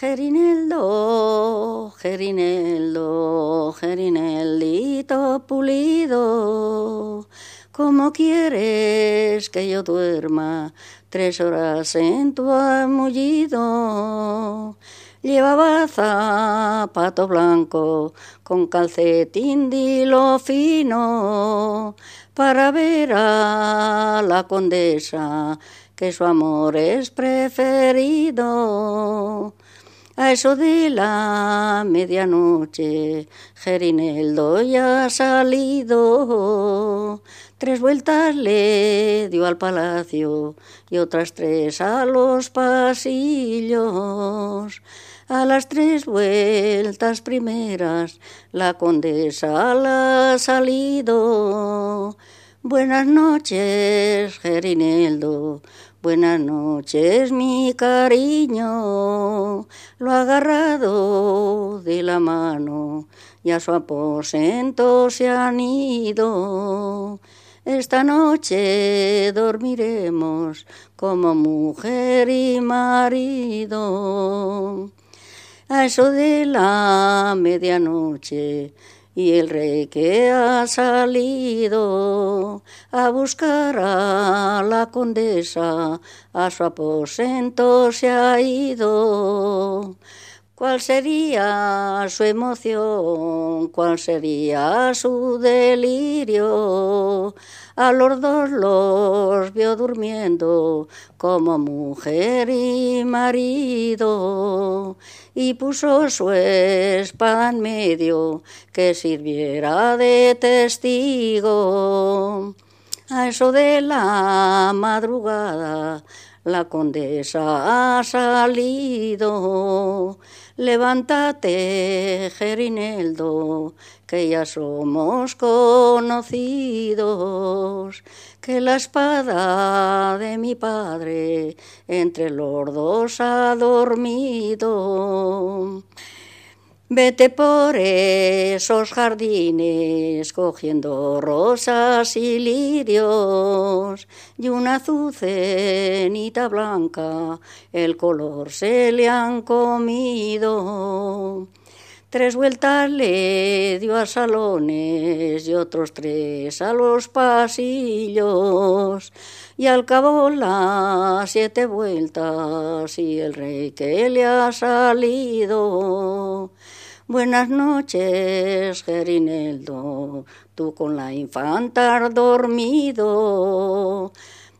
Gerineldo, Gerineldo, Gerineldito pulido, ¿cómo quieres que yo duerma tres horas en tu amullido? Llevaba zapato blanco con calcetín de lo fino para ver a la condesa que su amor es preferido. A eso de la medianoche, Gerineldo ya ha salido. Tres vueltas le dio al palacio y otras tres a los pasillos. A las tres vueltas primeras la condesa la ha salido. Buenas noches, Gerineldo. Buenas noches, mi cariño. Lo ha agarrado de la mano y a su aposento se han ido. Esta noche dormiremos como mujer y marido. A eso de la medianoche y el rey que ha salido a buscar a la condesa a su aposento se ha ido. ¿Cuál sería su emoción? ¿Cuál sería su delirio? A los dos los vio durmiendo como mujer y marido y puso su espada en medio que sirviera de testigo. A eso de la madrugada la condesa ha salido. Levántate, Gerineldo, que ya somos conocidos, que la espada de mi padre entre los dos ha dormido. Vete por esos jardines cogiendo rosas y lirios y una azucenita blanca, el color se le han comido. Tres vueltas le dio a salones y otros tres a los pasillos. Y al cabo las siete vueltas y el rey que le ha salido. Buenas noches, Gerineldo, tú con la infanta dormido.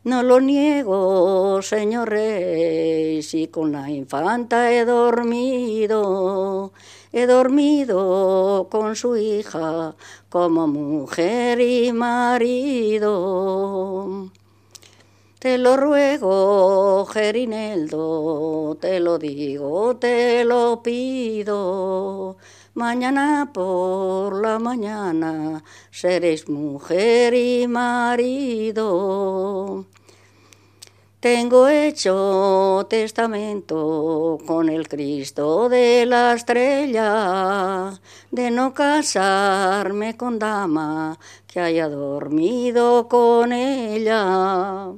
No lo niego, señor rey, si con la infanta he dormido. He dormido con su hija como mujer y marido. Te lo ruego, Gerineldo, te lo digo, te lo pido. Mañana por la mañana seréis mujer y marido. Tengo hecho testamento con el Cristo de la estrella de no casarme con dama que haya dormido con ella.